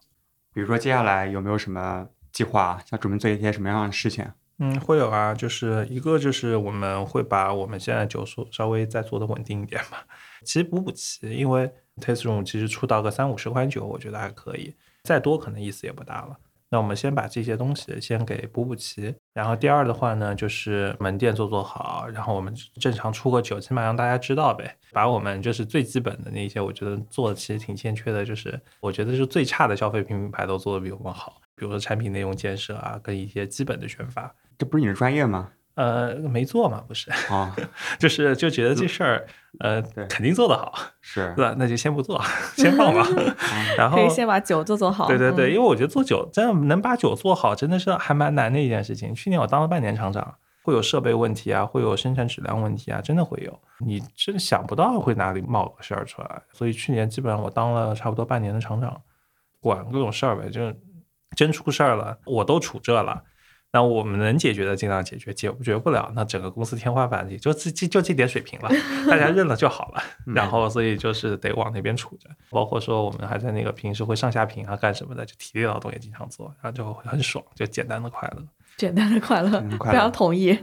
比如说接下来有没有什么计划，想准备做一些什么样的事情？嗯，会有啊，就是一个就是我们会把我们现在酒数稍微再做的稳定一点嘛。<laughs> 其实补补齐，因为 Taste Room 其实出到个三五十款酒，我觉得还可以，再多可能意思也不大了。那我们先把这些东西先给补补齐，然后第二的话呢，就是门店做做好，然后我们正常出个酒，起码让大家知道呗。把我们就是最基本的那些，我觉得做的其实挺欠缺的，就是我觉得是最差的消费品品牌都做的比我们好，比如说产品内容建设啊，跟一些基本的宣发。这不是你的专业吗？呃，没做嘛，不是，啊，<laughs> 就是就觉得这事儿，呃，肯定做得好，是对吧？那就先不做，<laughs> 先放吧。<laughs> 然后可以先把酒做做好。对对对，嗯因为我觉得做酒真的能把酒做好，真的是还蛮难的一件事情。去年我当了半年厂长，会有设备问题啊，会有生产质量问题啊，真的会有。你真的想不到会哪里冒个事儿出来，所以去年基本上我当了差不多半年的厂长，管各种事儿呗，就是真出事儿了，我都处这了。那我们能解决的尽量解决，解决不了，那整个公司天花板也就这就就这点水平了，<laughs> 大家认了就好了。然后所以就是得往那边处着，包括说我们还在那个平时会上下屏啊干什么的，就体力劳动也经常做，然后就很爽，就简单的快乐。简单的快乐，非常 <laughs> 同意。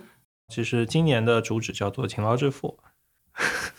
其实今年的主旨叫做勤劳致富，是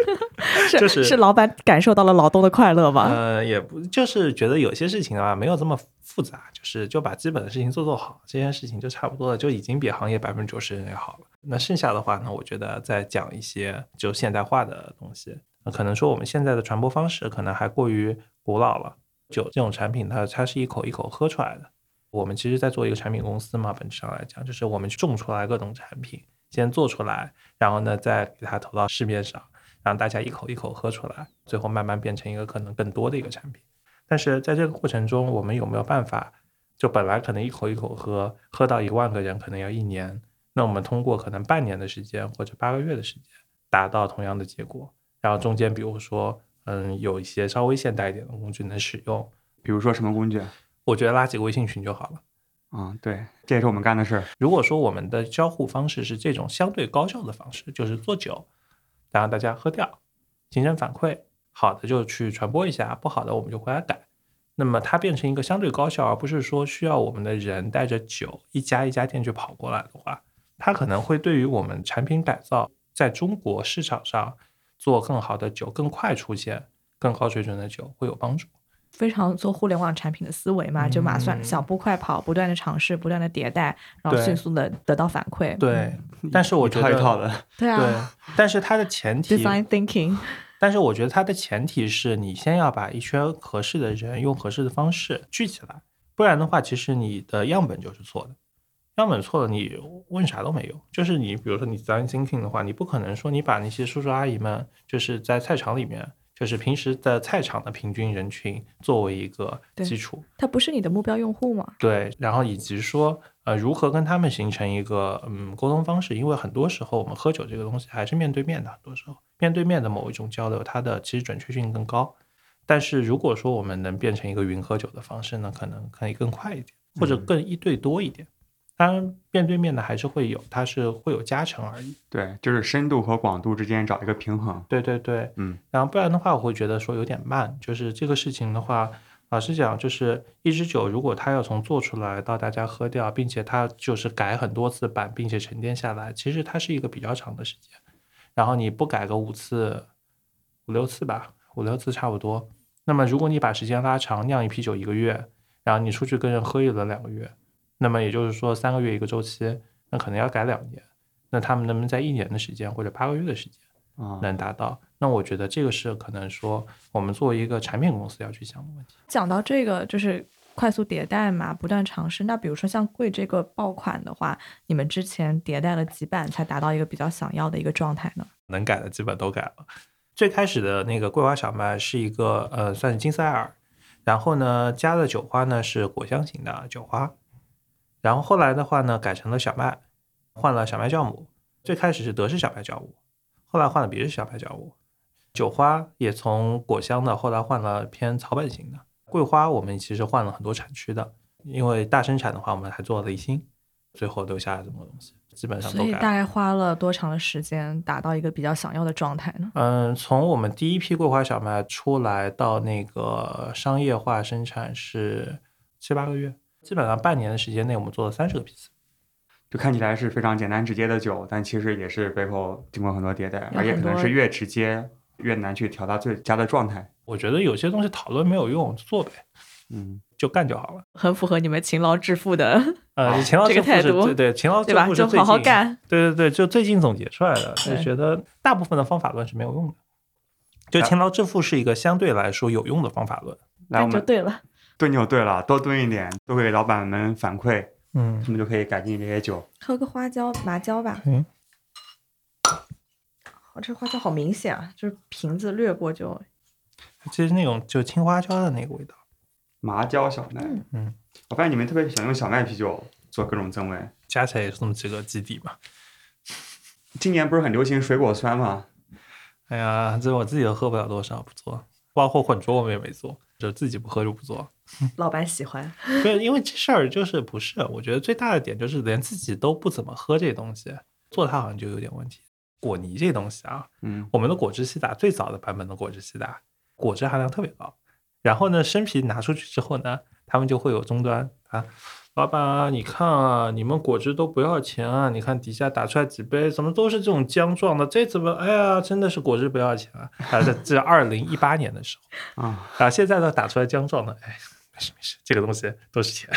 <laughs> 就是是老板感受到了劳动的快乐吧？呃，也不就是觉得有些事情啊没有这么复杂，就是就把基本的事情做做好，这件事情就差不多了，就已经比行业百分之九十人要好了。那剩下的话呢，我觉得再讲一些就现代化的东西，那可能说我们现在的传播方式可能还过于古老了。酒这种产品它它是一口一口喝出来的。我们其实在做一个产品公司嘛，本质上来讲，就是我们种出来各种产品，先做出来，然后呢再给它投到市面上，让大家一口一口喝出来，最后慢慢变成一个可能更多的一个产品。但是在这个过程中，我们有没有办法？就本来可能一口一口喝，喝到一万个人可能要一年，那我们通过可能半年的时间或者八个月的时间，达到同样的结果。然后中间比如说，嗯，有一些稍微现代一点的工具能使用，比如说什么工具？我觉得拉几个微信群就好了。嗯，对，这也是我们干的事儿。如果说我们的交互方式是这种相对高效的方式，就是做酒，然后大家喝掉，形成反馈，好的就去传播一下，不好的我们就回来改。那么它变成一个相对高效，而不是说需要我们的人带着酒一家一家店去跑过来的话，它可能会对于我们产品改造在中国市场上做更好的酒、更快出现更高水准的酒会有帮助。非常做互联网产品的思维嘛，就马算嗯小步快跑，不断的尝试，不断的迭代，然后迅速的得到反馈。对，但是我觉得套一套的，<laughs> 对对啊，但是它的前提，design thinking，<laughs> 但是我觉得它的前提是你先要把一圈合适的人用合适的方式聚起来，不然的话，其实你的样本就是错的。样本错了，你问啥都没用。就是你比如说你 design thinking 的话，你不可能说你把那些叔叔阿姨们，就是在菜场里面，就是平时的菜场的平均人群作为一个基础，它不是你的目标用户吗？对，然后以及说，呃，如何跟他们形成一个嗯沟通方式，因为很多时候我们喝酒这个东西还是面对面的，很多时候面对面的某一种交流，它的其实准确性更高。但是如果说我们能变成一个云喝酒的方式呢，可能可以更快一点，或者更一对多一点。当然，面对面的还是会有，它是会有加成而已。对，就是深度和广度之间找一个平衡。对对对，嗯，然后不然的话，我会觉得说有点慢。就是这个事情的话，老实讲，就是一支酒，如果它要从做出来到大家喝掉，并且它就是改很多次版，并且沉淀下来，其实它是一个比较长的时间。然后你不改个五次、五六次吧，<laughs> 五六次差不多。那么如果你把时间拉长，酿一批酒一个月，然后你出去跟人喝一轮两个月。那么也就是说，三个月一个周期，那可能要改两年。那他们能不能在一年的时间或者八个月的时间能达到？那我觉得这个是可能说我们作为一个产品公司要去想的问题。讲到这个，就是快速迭代嘛，不断尝试。那比如说像贵这个爆款的话，你们之前迭代了几版才达到一个比较想要的一个状态呢？能改的基本都改了。最开始的那个桂花小麦是一个呃，算是金塞尔，然后呢加的酒花呢是果香型的酒花。然后后来的话呢，改成了小麦，换了小麦酵母。最开始是德式小麦酵母，后来换了别式小麦酵母。酒花也从果香的，后来换了偏草本型的。桂花我们其实换了很多产区的，因为大生产的话，我们还做了离心，最后留下来这么个东西，基本上都改。所以大概花了多长的时间达到一个比较想要的状态呢？嗯，从我们第一批桂花小麦出来到那个商业化生产是七八个月。基本上半年的时间内，我们做了三十个批次，就看起来是非常简单直接的酒，但其实也是背后经过很多迭代，而且可能是越直接越难去调到最佳的状态。我觉得有些东西讨论没有用，做呗，嗯，就干就好了。很符合你们勤劳致富的 <laughs> 呃，勤劳这个态度，对对，勤劳对吧？就好好干。对对对，就最近总结出来的，就觉得大部分的方法论是没有用的，就勤劳致富是一个相对来说有用的方法论。那就对了。炖就对了，多炖一点，多给老板们反馈，嗯，他们就可以改进这些酒。喝个花椒麻椒吧。嗯。好，这花椒好明显啊，就是瓶子掠过就。其实那种就青花椒的那个味道。麻椒小麦，嗯，我发现你们特别喜欢用小麦啤酒做各种增味，加起来也是这么几个基底吧。今年不是很流行水果酸吗？哎呀，这我自己都喝不了多少，不做。包括混浊我们也没做，就自己不喝就不做。<laughs> 老板喜欢，对，因为这事儿就是不是，我觉得最大的点就是连自己都不怎么喝这东西，做它好像就有点问题。果泥这东西啊，嗯，我们的果汁西打最早的版本的果汁西打，果汁含量特别高。然后呢，生啤拿出去之后呢，他们就会有终端啊。老板啊，你看啊，你们果汁都不要钱啊！你看底下打出来几杯，怎么都是这种浆状的？这怎么？哎呀，真的是果汁不要钱啊！啊，这这二零一八年的时候 <laughs> 啊，啊，现在呢打出来浆状的，哎。没事没事，这个东西都是钱，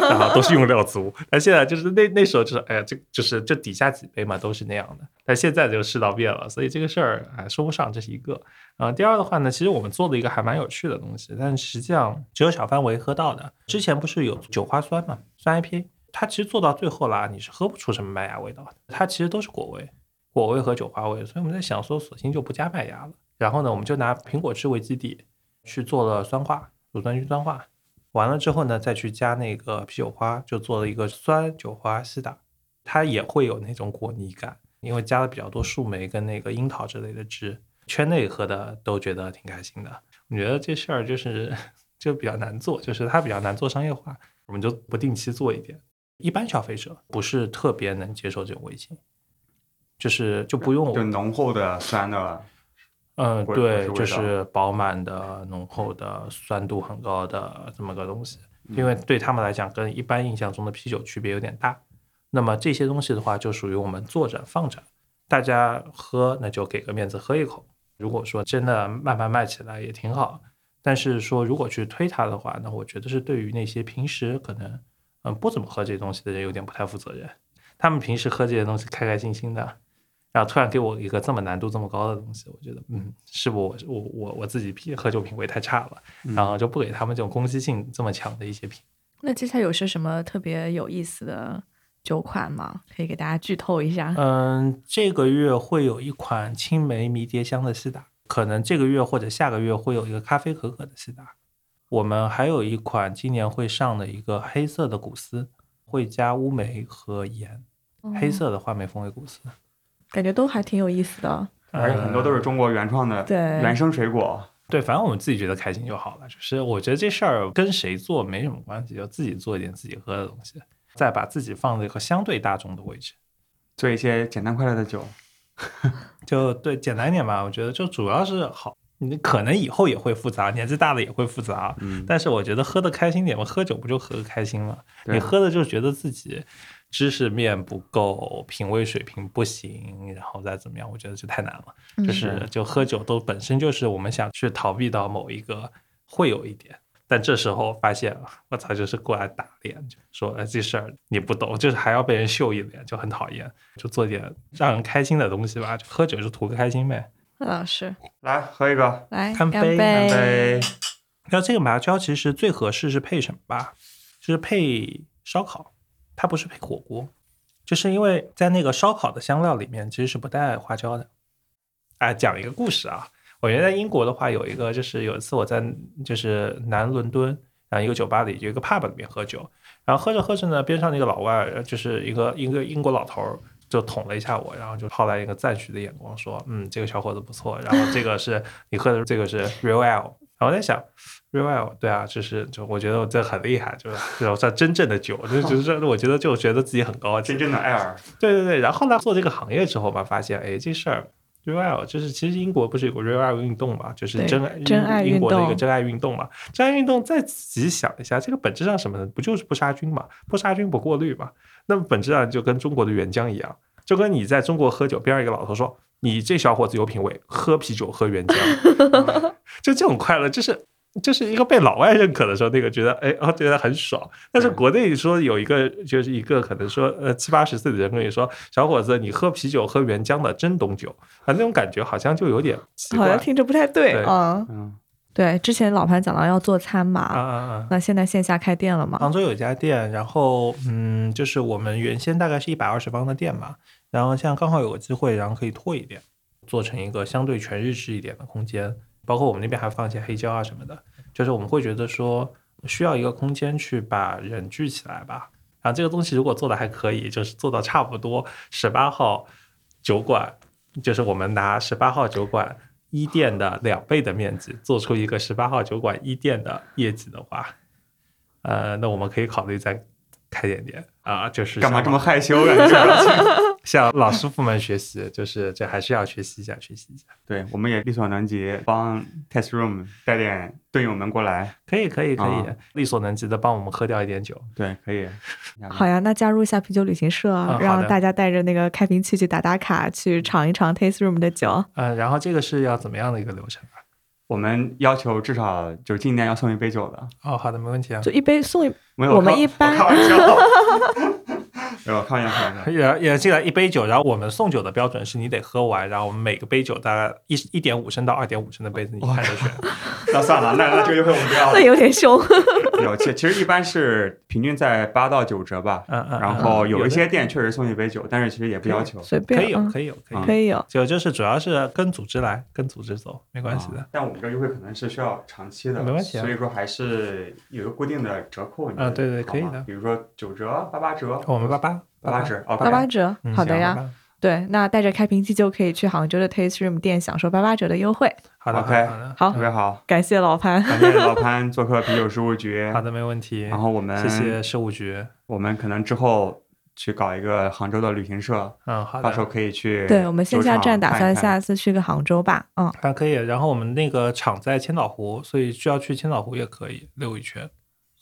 然后都是用料足。但现在就是那那时候就是，哎呀，这就是这底下几杯嘛都是那样的。但现在这个世道变了，所以这个事儿哎说不上，这是一个。啊，第二的话呢，其实我们做了一个还蛮有趣的东西，但实际上只有小范围喝到的。之前不是有酒花酸嘛，酸 IP，它其实做到最后啦，你是喝不出什么麦芽味道的，它其实都是果味，果味和酒花味。所以我们在想说，索性就不加麦芽了。然后呢，我们就拿苹果汁为基底去做了酸化。乳酸菌酸化完了之后呢，再去加那个啤酒花，就做了一个酸酒花西打，它也会有那种果泥感，因为加了比较多树莓跟那个樱桃之类的汁，圈内喝的都觉得挺开心的。我觉得这事儿就是 <laughs> 就比较难做，就是它比较难做商业化，我们就不定期做一点。一般消费者不是特别能接受这种味型，就是就不用就浓厚的酸的。嗯，对，就是饱满的、浓厚的、酸度很高的这么个东西，因为对他们来讲，跟一般印象中的啤酒区别有点大。那么这些东西的话，就属于我们坐着放着，大家喝那就给个面子喝一口。如果说真的慢慢卖起来也挺好，但是说如果去推它的话，那我觉得是对于那些平时可能嗯不怎么喝这些东西的人有点不太负责任。他们平时喝这些东西开开心心的。然后突然给我一个这么难度这么高的东西，我觉得，嗯，是不我我我我自己品喝酒品味太差了，然后就不给他们这种攻击性这么强的一些品。那接下来有些什么特别有意思的酒款吗？可以给大家剧透一下。嗯，这个月会有一款青梅迷迭香的西打，可能这个月或者下个月会有一个咖啡可可的西打。我们还有一款今年会上的一个黑色的古斯，会加乌梅和盐，黑色的话梅风味古斯。感觉都还挺有意思的，而且很多都是中国原创的，对原生水果，对，反正我们自己觉得开心就好了。就是我觉得这事儿跟谁做没什么关系，就自己做一点自己喝的东西，再把自己放在一个相对大众的位置。做一些简单快乐的酒。<laughs> 就对，简单一点吧。我觉得就主要是好，你可能以后也会复杂，年纪大了也会复杂。嗯，但是我觉得喝的开心点嘛，喝酒不就喝个开心吗？你喝的就觉得自己知识面不够，品味水平不行，然后再怎么样，我觉得就太难了。嗯就是就喝酒都本身就是我们想去逃避到某一个会有一点，但这时候发现我操，就是过来打脸，就说哎这事儿你不懂，就是还要被人秀一脸，就很讨厌。就做点让人开心的东西吧，就喝酒就图个开心呗。老师，来喝一个，来干杯杯，干杯。那这个麻椒其实最合适是配什么吧？就是配烧烤，它不是配火锅，就是因为在那个烧烤的香料里面其实是不带花椒的。哎，讲一个故事啊，我原来在英国的话有一个，就是有一次我在就是南伦敦，然后一个酒吧里有一个 pub 里面喝酒，然后喝着喝着呢，边上那个老外就是一个一个英国老头儿。就捅了一下我，然后就抛来一个赞许的眼光，说：“嗯，这个小伙子不错。”然后这个是你喝的，这个是 Real。然后我在想，Real 对啊，就是就我觉得我这很厉害，就是这种算真正的酒，就就是我觉得就觉得自己很高级真。正的艾尔，对对对，然后呢，做这个行业之后吧，发现哎，这事儿 Real 就是其实英国不是有个 Real 运动嘛，就是真爱真爱运英国的一个动真爱运动嘛。真爱运动再仔细想一下，这个本质上什么呢？不就是不杀菌嘛？不杀菌不过滤嘛？那么本质上就跟中国的原浆一样，就跟你在中国喝酒，边上一个老头说：“你这小伙子有品味，喝啤酒喝原浆。<laughs> ”就这种快乐，就是就是一个被老外认可的时候，那个觉得哎哦觉得很爽。但是国内说有一个就是一个可能说呃七八十岁的人跟你说，小伙子你喝啤酒喝原浆的真懂酒啊，那种感觉好像就有点好像听着不太对啊嗯，嗯，对，之前老潘讲到要做餐嘛，啊啊啊！那现在线下开店了吗？杭州有一家店，然后嗯，就是我们原先大概是一百二十方的店嘛，然后现在刚好有个机会，然后可以拓一点，做成一个相对全日制一点的空间，包括我们那边还放一些黑胶啊什么的，就是我们会觉得说需要一个空间去把人聚起来吧。然后这个东西如果做的还可以，就是做到差不多十八号酒馆，就是我们拿十八号酒馆一店的两倍的面积，做出一个十八号酒馆一店的业绩的话，呃，那我们可以考虑再开点点啊，就是干嘛这么害羞呀？你这表情。<laughs> <laughs> 向老师傅们学习？就是这还是要学习一下，学习一下。对，我们也力所能及，帮 Test Room 带点队友们过来。可以，可以，可以，啊力所能及的帮我们喝掉一点酒。对，可以。<laughs> 好呀，那加入一下啤酒旅行社，嗯让大家带着那个开瓶器去打打卡，去尝一尝 Taste Room 的酒。嗯、然后这个是要怎么样的一个流程啊？我们要求至少就是进店要送一杯酒的。哦，好的，没问题啊。就一杯送一，没有，我们一般我开玩笑。<laughs> 没有，开玩笑，开玩笑。也也进来一杯酒，然后我们送酒的标准是你得喝完，然后我们每个杯酒大概一一点五升到二点五升的杯子，你看着选。<laughs> 那算了，那那这个优惠我们不要那了。<laughs> 有点凶。有，<laughs> 其其实一般是平均在八到九折吧。嗯嗯，然后有一些店确实送一杯酒，但是其实也不要求。随便，可以有，嗯可以有，可以有。可以有。就就是主要是跟组织来，跟组织走，没关系的啊。但我们这个优惠可能是需要长期的，没问题啊所以说还是有一个固定的折扣。啊对对可以的吗比如说九折、八八折、我们八八八八折，哦，八八折，嗯好的呀。对，那带着开瓶器就可以去杭州的 Taste Room 店享受八八折的优惠。好的 OK 好的好特别好。感谢老潘。感谢老潘做客啤酒事务局。<laughs> 好的，没问题。然后我们谢谢事务局。我们可能之后去搞一个杭州的旅行社，嗯，好的。到时候可以去。对我们线下站打算看下次去个杭州吧。嗯，还可以，然后我们那个厂在千岛湖，所以需要去千岛湖也可以溜一圈。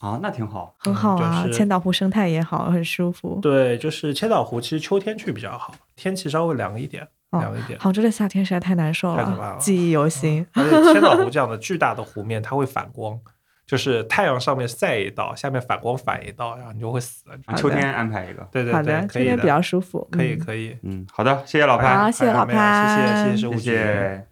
啊，那挺好。很好啊，就是千岛湖生态也好，很舒服。对，就是千岛湖，其实秋天去比较好，天气稍微凉一点，哦凉一点。杭州的夏天实在太难受了，太可怕了记忆犹新。而且千岛湖这样的巨大的湖面，它会反光，<laughs> 就是太阳上面晒一道，下面反光反一道，然后你就会死。秋天安排一个。对对，对，可以的，秋天比较舒服。可以嗯可以。嗯，好的，谢谢老潘，好，谢谢老没有没有谢谢谢潘，谢谢事务局。谢。